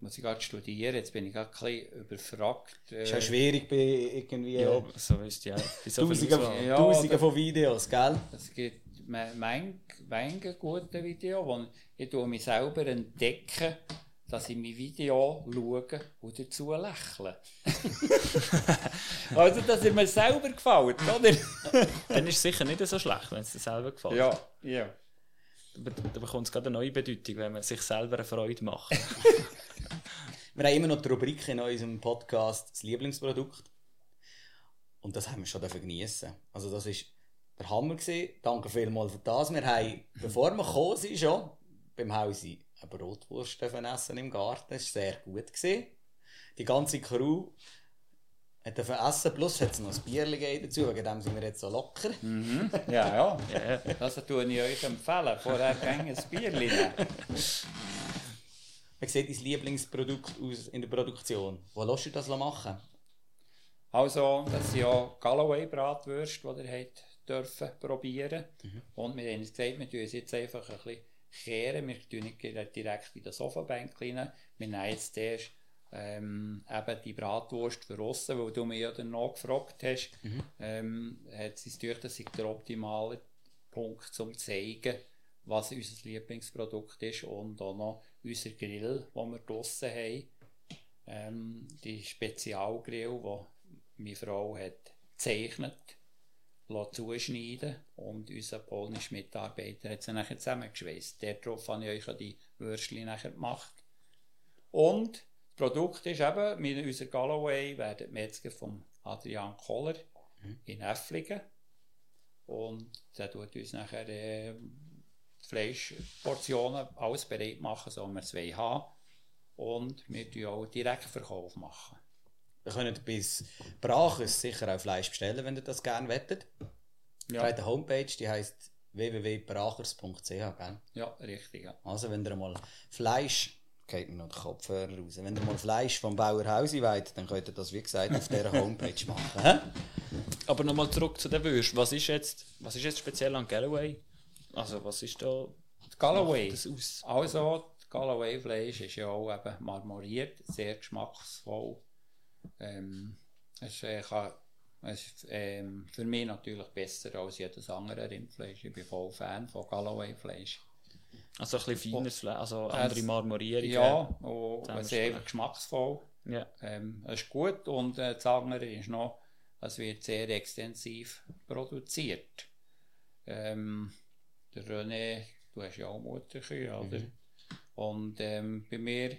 Muss ich gerade studieren, jetzt bin ich gerade ein bisschen überfragt. äh, Ist auch schwierig bei irgendwie Ja, so ihr ja. So Auswahl. Ja, Tausenden oder- von Videos, gell? Es gibt mein, mein gute Video, wo ich mich selber entdecken, dass ich mein Video schaue und dazu lächle. also, dass es mir selber gefällt, oder? Dann ist es sicher nicht so schlecht, wenn es dir selber gefällt. ja, ja. Da bekommt es gerade eine neue Bedeutung, wenn man sich selber eine Freude macht. Wir haben immer noch die Rubrik in unserem Podcast das Lieblingsprodukt. Und das haben wir schon geniessen. Also das ist der Hammer gewesen. Danke vielmals für das. Wir haben, bevor wir gekommen sind, schon beim Hausi eine Brotwurst essen im Garten. Das war sehr gut. Gewesen. Die ganze Crew hat dürfen essen, plus hat es noch ein Bier gegeben dazu, wegen dem sind wir jetzt so locker. Ja, ja. Ja, Das tue ich euch empfehlen. Vorher gehen ein Bier nehmen. Wie sieht dein Lieblingsprodukt aus in der Produktion? Wo lässt du das machen? Also, das sind ja Galloway-Bratwürste, die ihr habt dürfen probieren. Und wir haben uns gesagt, wir tun es jetzt einfach ein bisschen kehren. Wir tun nicht direkt in das Ofenbank rein. Wir nehmen jetzt erst ähm, eben die Bratwurst für aussen, weil du mich ja dann noch gefragt hast. Ähm, hat sie durch, das ist der optimale Punkt, um zu zeigen, was unser Lieblingsprodukt ist und auch noch unser Grill, den wir draussen haben. Ähm, die Spezialgrill, die meine Frau hat gezeichnet, lassen zuschneiden und unser polnischer Mitarbeiter hat sie nachher zusammengeschweißt. Darauf habe ich euch die Würstchen nachher gemacht. Und Produkt ist eben, mit unser Galloway werden die Metzger von Adrian Koller in Äfflingen. Und der tut uns nachher äh, Fleischportionen alles bereit machen, so wir es haben. Und wir tun auch Direktverkauf machen. Ihr könnt bis Braches sicher auch Fleisch bestellen, wenn ihr das gerne wettet. Ja. Bei der Homepage, die heisst www.brachers.ch, gell? Ja, richtig. Ja. Also wenn ihr mal Fleisch, geht mir noch der Kopfhörer raus, wenn ihr mal Fleisch vom Bauerhausi wollt, dann könnt ihr das, wie gesagt, auf dieser Homepage machen. Aber nochmal zurück zu den Würsten. Was ist jetzt, was ist jetzt speziell an Galloway? Also, was ist da Das Galloway. das aus? Also, Galloway-Fleisch ist ja auch eben marmoriert, sehr geschmacksvoll. Ähm, es äh, kann, es ist ähm, für mich natürlich besser als jedes andere Rindfleisch. Ich bin voll Fan von Galloway-Fleisch. Also ein bisschen feines Fleisch, also Es- andere Marmorierungen. Ja, und es ist Zusammenstellen. einfach geschmacksvoll. ja. Ähm, es ist gut und äh, das andere ist noch, es wird sehr extensiv produziert. Ähm, der René, du hast ja auch Mutterkühe, oder? Und ähm, bei mir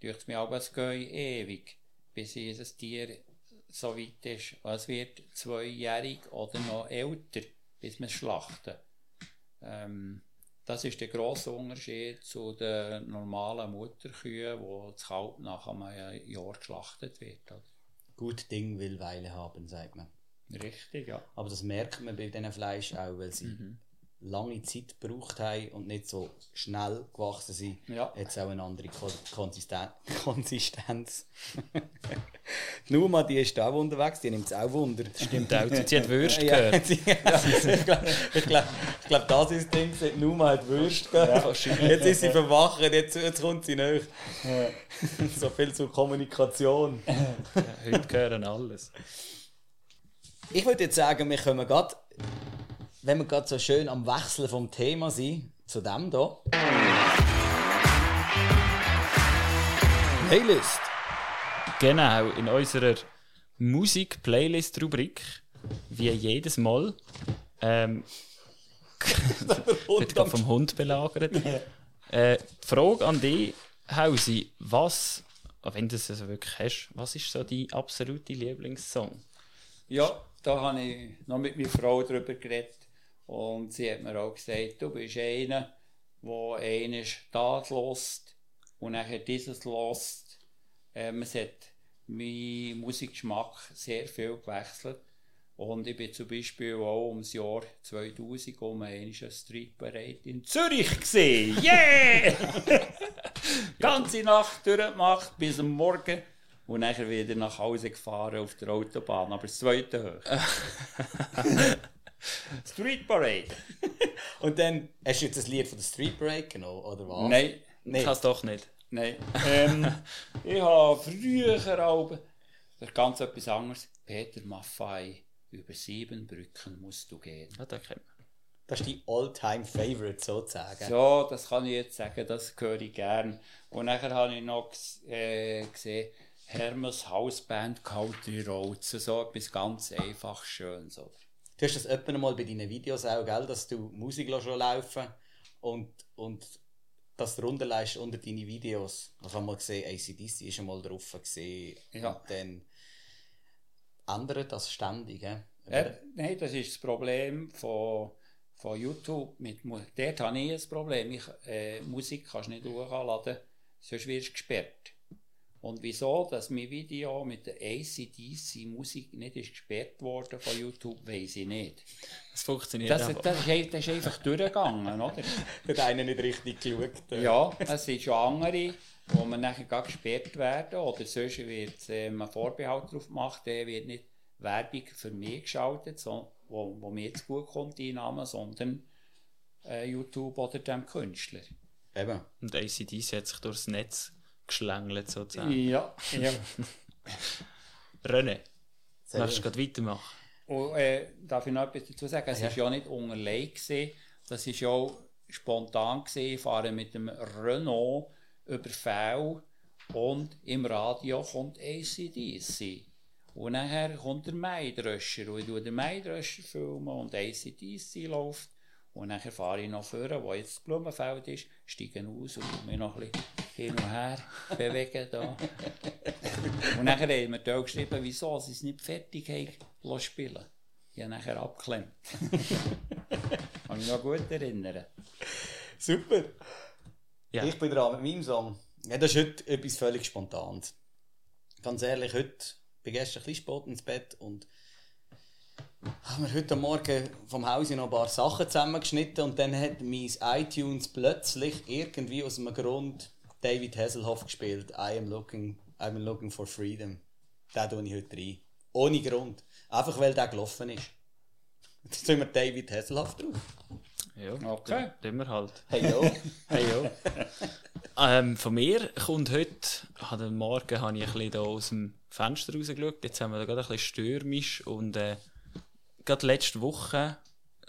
tut es mir aber es ewig, bis dieses Tier so weit ist. Es wird zweijährig oder noch älter, bis wir es schlachten. Ähm, das ist der grosse Unterschied zu den normalen Mutterkühen, wo das Kalb nach einem Jahr geschlachtet wird. oder? Gut Ding will Weile haben, sagt man. Richtig, ja. Aber das merkt man bei diesen Fleisch auch, weil sie lange Zeit gebraucht haben und nicht so schnell gewachsen sind. Ja. Jetzt auch eine andere Ko Konsisten Konsistenz. die Numa, die ist auch unterwegs, die nimmt es auch Wunder. Stimmt auch. Sie hat Würste Ja, gehört. sie- ich glaube, glaub, glaub, das ist das Ding. Numa hat Würst gehört. jetzt ist sie verwacht, jetzt, jetzt kommt sie nach. so viel zur Kommunikation. Heute gehören alles. Ich würde jetzt sagen, wir kommen gerade, wenn wir gerade so schön am Wechseln vom Thema sind, zu dem hier. Playlist. Genau, in unserer Musik-Playlist-Rubrik, wie jedes Mal, ähm, wird gerade vom Hund belagert. Äh, die Frage an dich, Hausi, was, wenn du es also wirklich hast, was ist so dein absolute Lieblingssong? Ja, da habe ich noch mit meiner Frau darüber geredet. Und sie hat mir auch gesagt, du bist einer, der eines das lässt und nachher dieses lässt. Ähm, es hat mein Musikgeschmack sehr viel gewechselt. Und ich bin zum Beispiel auch ums Jahr 2000 um eine Street Parade in Zürich gesehen. Yeah! Ganze Nacht durchgemacht bis am Morgen und nachher wieder nach Hause gefahren auf der Autobahn, aber das zweite hoch. Street Parade. Und dann hast du jetzt das Lied von der Street Parade genommen, oder was? Nein, Nein. Ich kann es doch nicht. nein. Ähm, ich habe früher auch ganz etwas anderes. Peter Maffei, über sieben Brücken musst du gehen. Ja, den kennt man. Das ist dein All-Time-Favorite sozusagen. Ja, das kann ich jetzt sagen, das höre ich gern. Und nachher habe ich noch äh, gesehen, Hermes Hausband Country Roads, so etwas ganz einfach Schönes. Oder? Du hast das öfter mal bei deinen Videos auch, gell, dass du Musik schon laufen und, und das drunter leist unter deine Videos. Ich habe mal gesehen, ACDC ist einmal drauf gesehen. Ja. Und dann ändert das ständig. Äh, nein, das ist das Problem von, von YouTube. Mit, dort habe ich ein Problem. Ich, äh, Musik kannst du nicht hochladen, sonst wirst du gesperrt. Und wieso, dass mein Video mit der ACDC Musik nicht ist gesperrt worden von YouTube, weiß ich nicht. Das funktioniert Das, einfach. das, ist, das ist einfach durchgegangen, oder? Hat einer nicht richtig geschaut. äh. Ja, es sind schon andere, wo man nachher gar gesperrt werden oder sonst wird ähm, ein Vorbehalt darauf gemacht, der wird nicht Werbung für mich geschaltet, so, wo, wo mir zu gut kommt, die Namen, sondern äh, YouTube oder dem Künstler. Eben. Und ACDC hat sich durchs Netz geschlängelt sozusagen. Ja, ja. René, möchtest du gerade weitermachen? Und äh, darf ich noch etwas dazu sagen? Es Ja. ist ja nicht unterlegt das ist ja auch spontan gewesen. Ich fahre mit dem Renault über V und im Radio kommt ACDC. Und nachher kommt der Maidröscher und ich tue den Maidröscher filmen und ACDC läuft. Und nachher fahre ich noch vorne, wo jetzt das Blumenfeld ist, steige aus und tue mich noch ein bisschen hin und her bewegen. Da. Und nachher haben wir da geschrieben, wieso sie es nicht fertig haben spielen. Ich habe nachher abgeklemmt. Kann mich noch gut erinnern. Super. Ja. Ich bin dran mit meinem Song. Ja, das ist heute etwas völlig Spontanes. Ganz ehrlich, heute bin ich gestern ein bisschen spät ins Bett und haben wir heute Morgen vom Haus noch ein paar Sachen zusammengeschnitten und dann hat mein iTunes plötzlich irgendwie aus einem Grund David Hasselhoff gespielt. I am looking, I'm looking for freedom. Den tue ich heute rein. Ohne Grund. Einfach weil der gelaufen ist. Jetzt tun wir David Hasselhoff drauf. Ja, Okay. tun wir halt. Hey yo. Hey, ja. ähm, von mir kommt heute, an dem Morgen habe ich ein bisschen da aus dem Fenster rausgeschaut. Jetzt haben wir da gerade ein bisschen stürmisch und äh, gerade letzte Woche,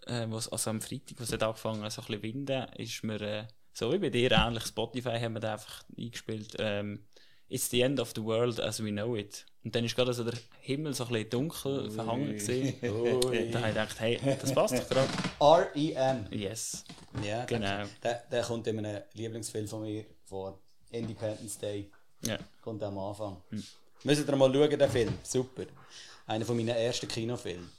äh, also am Freitag, wo es hat angefangen hat, so ein bisschen winden, ist mir, äh, so wie bei dir ähnlich, Spotify haben wir da einfach eingespielt, ähm, It's the end of the world as we know it. Und dann ist gerade so der Himmel so ein bisschen dunkel verhangen gesehen. Ui. Da habe ich gedacht, hey, das passt doch gerade. R.E.M. Yes. Ja, Genau. Der, der kommt in einem Lieblingsfilm von mir vor. Independence Day. Ja. Kommt am Anfang. Müsst ihr mal schauen, den Film. Super. Einer von meinen ersten Kinofilmen.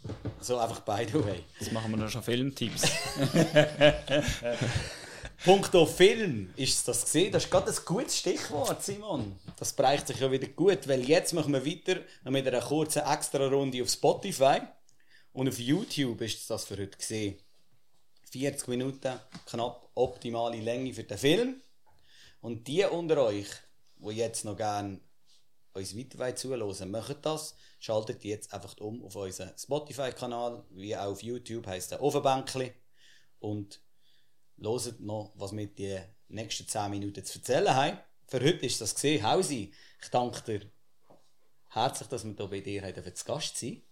So einfach by the way. Jetzt machen wir noch schon Filmtipps. Punkto Film ist das gesehen. Das ist gerade ein gutes Stichwort, Simon. Das bereicht sich ja wieder gut, weil jetzt machen wir weiter mit einer kurzen Extra-Runde auf Spotify. Und auf YouTube ist das für heute gesehen. 40 Minuten, knapp optimale Länge für den Film. Und die unter euch, die jetzt noch gerne uns weiter zuhören machen das. Schaltet jetzt einfach um auf unseren Spotify-Kanal, wie auch auf YouTube heisst der Ofenbänkli. Und Loset noch, was wir die nächsten 10 Minuten zu erzählen haben. Für heute ist das gesehen. Hausi, ich danke dir herzlich, dass wir hier bei dir haben zu Gast sein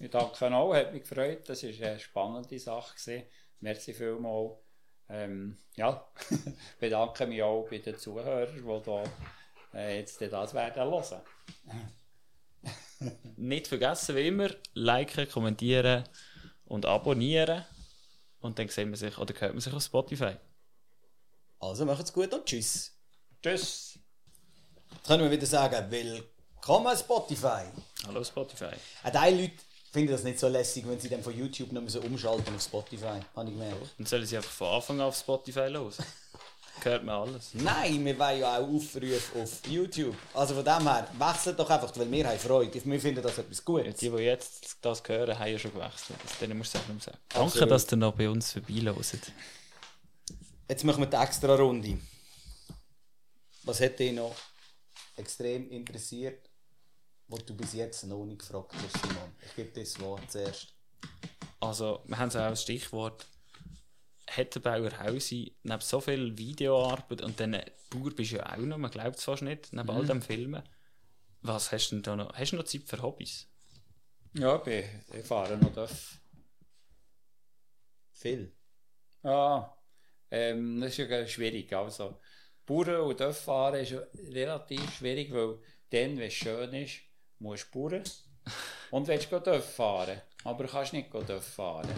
Ich danke auch, hat mich gefreut. Das war eine spannende Sache. Gewesen. Merci vielmals. Ähm, ja, bedanke mich auch bei den Zuhörern, die da, äh, jetzt das werden hören. Nicht vergessen, wie immer, liken, kommentieren und abonnieren. Und dann sehen wir sich oder hört man sich auf Spotify. Also macht's gut und tschüss. Tschüss. Jetzt können wir wieder sagen, willkommen Spotify. Hallo Spotify. Auch die Leute finden das nicht so lässig, wenn sie dann von YouTube noch so umschalten auf Spotify. Habe ich gemerkt. Dann sollen sie einfach von Anfang an auf Spotify los. Hört man alles. Nein, wir wollen ja auch Aufrufe auf YouTube. Also von dem her, wechselt doch einfach, weil wir haben Freude. Wir finden das etwas Gutes. Die, die jetzt das hören, haben ja schon gewechselt. Das, denen musst du auch nicht sagen. Absolut. Danke, dass ihr noch bei uns vorbeiloset. Jetzt machen wir die extra Runde. Was hat dich noch extrem interessiert, was du bis jetzt noch nicht gefragt hast, Simon? Ich gebe dir das Wort zuerst. Also, wir haben so auch ein Stichwort. Hettenbauer Hausi, neben so viel Videoarbeit und dann Bauer bist du ja auch noch, man glaubt es fast nicht, neben all dem Filmen. Was hast du denn da noch? Hast du noch Zeit für Hobbys? Ja, ich, ich fahre noch Dörf. Viel. Ja, ähm, das ist ja schwierig. Also, Bauern und Dörf fahren ist ja relativ schwierig, weil dann, wenn es schön ist, musst du Bauern. Und willst du Dörf fahren, aber du kannst nicht Dörf fahren.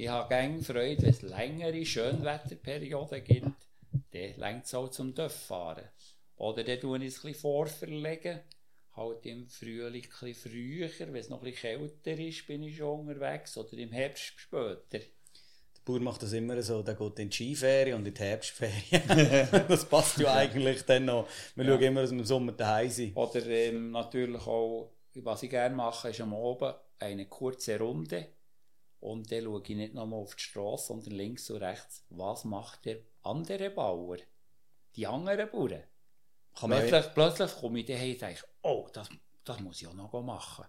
Ich habe gerne Freude, wenn es längere Schönwetterperioden gibt, dann längt es auch zum Dörf fahren. Oder dann tue ich es ein bisschen vorverlegen. Halt im Frühling ein früher, wenn es noch ein kälter ist, bin ich schon unterwegs. Oder im Herbst später. Der Bauer macht das immer so, der geht in die Skiferien und in die Herbstferien. das passt ja eigentlich dann noch. Wir Ja. schauen immer, dass wir im Sommer daheim sind. Oder ähm, natürlich auch, was ich gerne mache, ist am Abend eine kurze Runde. Und dann schaue ich nicht nochmal auf die Straße, sondern links und rechts, was macht der andere Bauer? Die anderen Bauern. Kann Plötzlich, plötzlich komme ich daheim und denke, oh, das, das muss ich auch noch machen.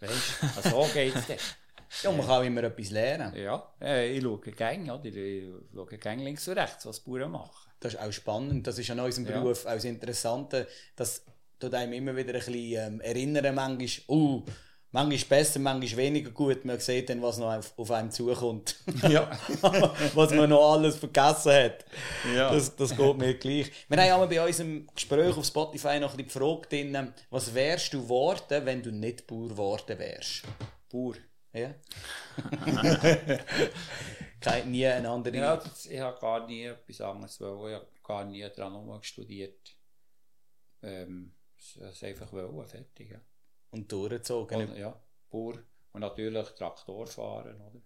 Weißt du, so geht es dann. ja, man kann auch immer etwas lernen. Ja, äh, ich schaue gerne, oder? Ich schaue gerne links und rechts, was die Bauern machen. Das ist auch spannend. Das ist an unserem Ja. Beruf auch das Interessante, dass tut einem immer wieder ein bisschen ähm, erinnern, manchmal, uh, manchmal besser, manchmal weniger gut. Man sieht dann, was noch auf, auf einem zukommt. Ja. was man noch alles vergessen hat. Ja. Das, das geht mir gleich. Wir haben einmal bei unserem Gespräch auf Spotify noch ein bisschen gefragt, drin, was wärst du geworden, wenn du nicht Bauer geworden wärst? Bauer. Ja? Kein, nie eine andere. Ja, das, ich habe gar nie etwas anderes wollen. Ich habe gar nie dran studiert. Ähm, es einfach wollen, fertig. Ja. Und durchgezogen. Und, ja, Bauer. Und natürlich Traktor fahren, oder?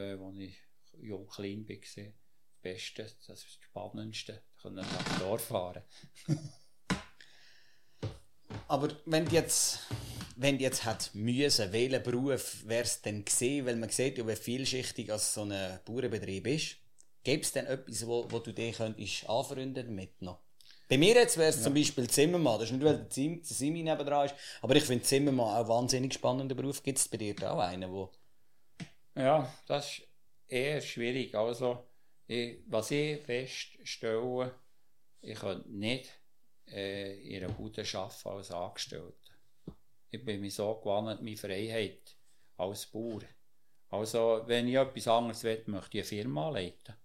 Äh, als ich jung klein war. Das Beste, das ist das Spannendste. Können Traktor fahren. Aber wenn du jetzt, wenn du jetzt hat müssen, welchen Beruf wäre es denn gesehen? Weil man sieht ja, wie vielschichtig als so ein Bauernbetrieb ist. Gäbe es denn etwas, wo, wo du dich könntest anfreunden damit noch? Bei mir jetzt wäre es zum Beispiel Zimmermann. Das ist nicht, weil der Simi nebendran ist. Aber ich finde Zimmermann auch einen wahnsinnig spannender Beruf. Gibt es bei dir auch einen, wo... Ja, das ist eher schwierig. Also, ich, was ich feststelle, ich könnte nicht äh, in einer Bude arbeiten als Angestellter. Ich bin mir so gewohnt, meine Freiheit als Bauer. Also, wenn ich etwas anderes will, möchte ich eine Firma leiten.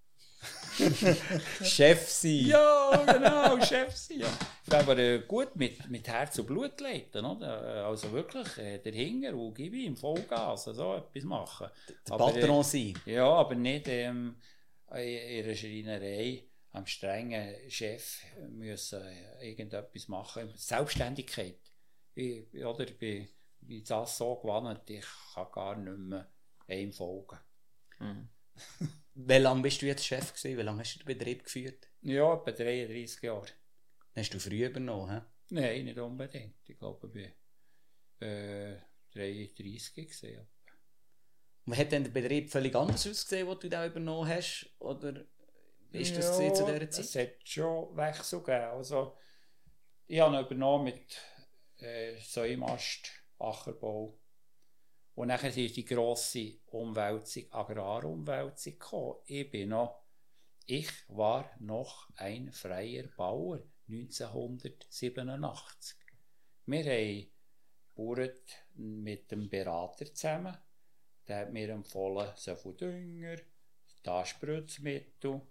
Chef sein. Ja, genau, Chef sein. Ja. Aber äh, gut mit, mit Herz und Blut leiten. Oder? Äh, Also wirklich, äh, der Hinger, wo gebe ich ihm Vollgas, so etwas machen. Der äh, Patron sein. Ja, aber nicht ähm, in einer Schreinerei am strengen Chef müssen äh, irgendetwas machen. Selbstständigkeit. Ich, oder, ich bin ich bin das so gewohnt, ich kann gar nicht mehr einem folgen. Wie lange bist du jetzt Chef gewesen? Wie lange hast du den Betrieb geführt? Ja, etwa 33 Jahre. Hast du früh übernommen? Nein, nicht unbedingt. Ich glaube, ich war äh, 33 gewesen. ja. Und hat denn der Betrieb völlig anders ausgesehen, wo du da übernommen hast? Oder ist das gewesen zu dieser Zeit? Es hat schon Wechsel gegeben. Also, ich habe ihn übernommen mit äh, Säumast, Ackerbau. Und nachher ist die grosse Umwälzung, Agrarumwälzung gekommen. Ich bin noch, ich war noch ein freier Bauer 1987. Wir haben mit dem Berater zusammen. Der hat mir empfohlen, so viel Dünger, das Spritzmittel,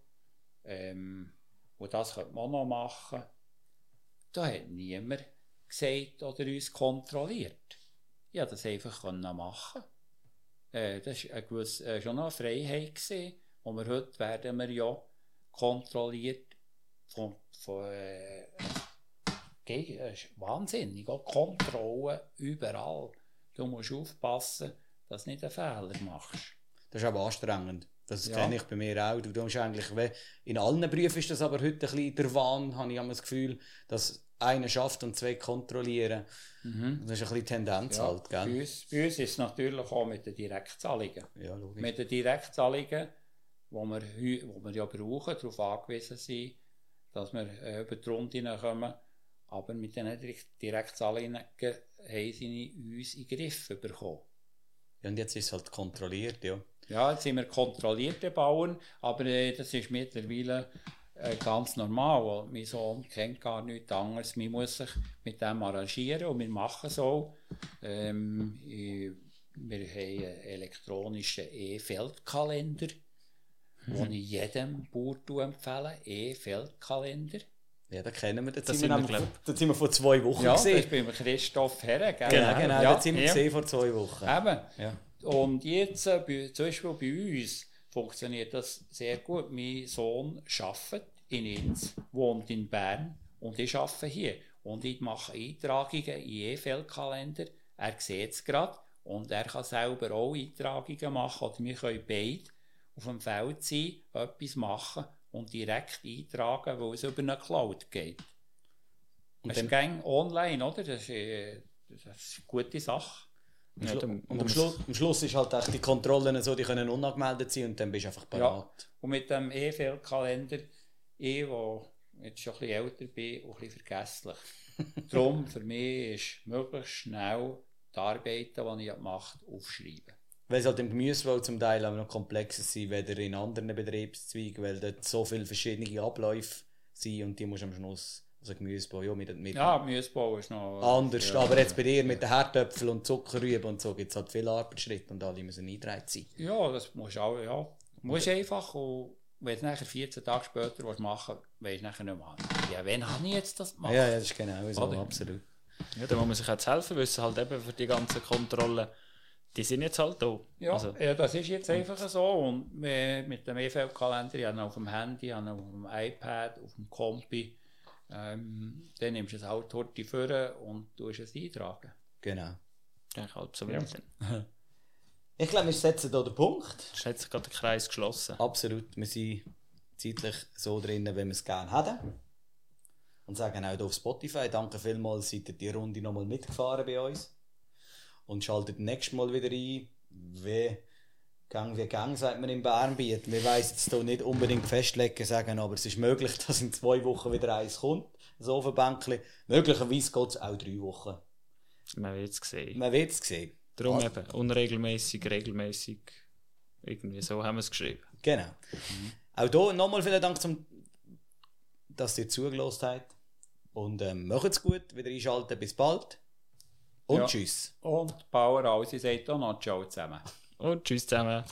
ähm, und das könnte man noch machen. Da hat niemand gesagt oder uns kontrolliert. Ich konnte das einfach machen. Äh, das war äh, schon eine Freiheit. Und wir heute werden wir ja kontrolliert von, von äh, das ist wahnsinnig, auch Kontrolle überall. Du musst aufpassen, dass du nicht einen Fehler machst. Das ist aber anstrengend. Das Ja. kenne ich bei mir auch. Du musst eigentlich, in allen Berufen ist das aber heute ein bisschen der Wahn, habe ich immer das Gefühl, dass einer schafft und zwei kontrollieren. Das ist ein bisschen Tendenz Ja, halt, bei, gell? uns, bei uns ist es natürlich auch mit den Direktzahlungen. Ja. Mit den Direktzahlungen, die wir, wo wir ja brauchen, darauf angewiesen sind, dass wir äh, über die Runden kommen. Aber mit den Direkt- Direktzahlungen haben sie uns in den Griff bekommen. Ja, und jetzt ist es halt kontrolliert, ja. Ja, jetzt sind wir kontrollierte Bauern, aber äh, das ist mittlerweile äh, ganz normal. Mein Sohn kennt gar nichts anderes. Man muss sich mit dem arrangieren und wir machen es auch. Ähm, ich, wir haben einen elektronischen E-Feldkalender, den ich jedem Bauer empfehle. E-Feldkalender. Ja, da kennen wir. Da Das sind wir, sind wir, nämlich- da sind wir vor zwei Wochen Ja, das gesehen. ist beim Christoph Herre. gell? Genau, genau, Ja, da sind wir ja. vor zwei Wochen. Eben. Ja. Und jetzt, äh, zum Beispiel bei uns, funktioniert das sehr gut. Mein Sohn arbeitet in Inns, wohnt in Bern und ich arbeite hier. Und ich mache Eintragungen in E-Feldkalender. Er sieht es gerade und er kann selber auch Eintragungen machen. Oder wir können beide auf dem Feld sein, etwas machen und direkt eintragen, weil es über eine Cloud geht. Und ist gang online, oder? Das ist, äh, das ist eine gute Sache. Am Ja, Schlu- und am Schluss, am Schluss ist halt echt die Kontrollen so, die können unangemeldet sein und dann bist du einfach parat. Und mit dem E-Feldkalender, ich, der jetzt schon ein bisschen älter bin, auch ein bisschen vergesslich. Darum, für mich ist möglichst schnell die Arbeiten, die ich gemacht habe, aufschreiben. Weil es halt im Gemüsebau zum Teil auch noch komplexer sind, weder in anderen Betriebszweigen, weil dort so viele verschiedene Abläufe sind und die musst du am Schluss, also Gemüsebau, ja, mit, mit Ja, Gemüsebau ist noch... anders. Ja, Aber jetzt bei dir mit den Herdöpfeln und Zuckerrüben und so gibt es halt viele Arbeitsschritte und alle müssen eingetragen sein. Ja, das musst du auch, ja. Musst einfach, und wenn du nachher 14 Tage später was machen willst, weisst du nachher nicht mehr, ja, wann habe ich jetzt das gemacht? Ja, ja, das ist genau so, Oder? absolut. Ja, da muss man sich jetzt helfen, wissen halt eben für die ganzen Kontrollen, die sind jetzt halt da. Ja, Also, ja, das ist jetzt einfach so. Und mit dem EFL-Kalender, ich habe auf dem Handy, ich auf dem iPad, auf dem Kompi. Ähm, dann nimmst du es halt dort vor und tust es eintragen. Genau. eigentlich halb so Ja. Ich glaube, wir setzen hier den Punkt. Ist jetzt gerade der Kreis geschlossen. Absolut. Wir sind zeitlich so drin, wenn wir es gerne hätten. Und sagen auch hier auf Spotify, danke vielmals, seid ihr die Runde nochmal mitgefahren bei uns. Und schaltet nächstes Mal wieder ein, wie Gang wie Gang, sagt man in Bernbiet. Wir weiss jetzt hier nicht unbedingt festlegen, sagen, aber es ist möglich, dass in zwei Wochen wieder eins kommt. Ein Bänkchen. Möglicherweise geht es auch drei Wochen. Man wird es sehen. Man wird es sehen. Darum Ah. eben, unregelmäßig, regelmäßig. Irgendwie so haben wir es geschrieben. Genau. Auch hier nochmal vielen Dank, zum, dass ihr zugelassen habt. Und ähm, macht's gut, wieder einschalten. Bis bald. Und Ja. tschüss. Und Bauer, alles, ich sage auch noch Ciao zusammen. Und tschüss zusammen.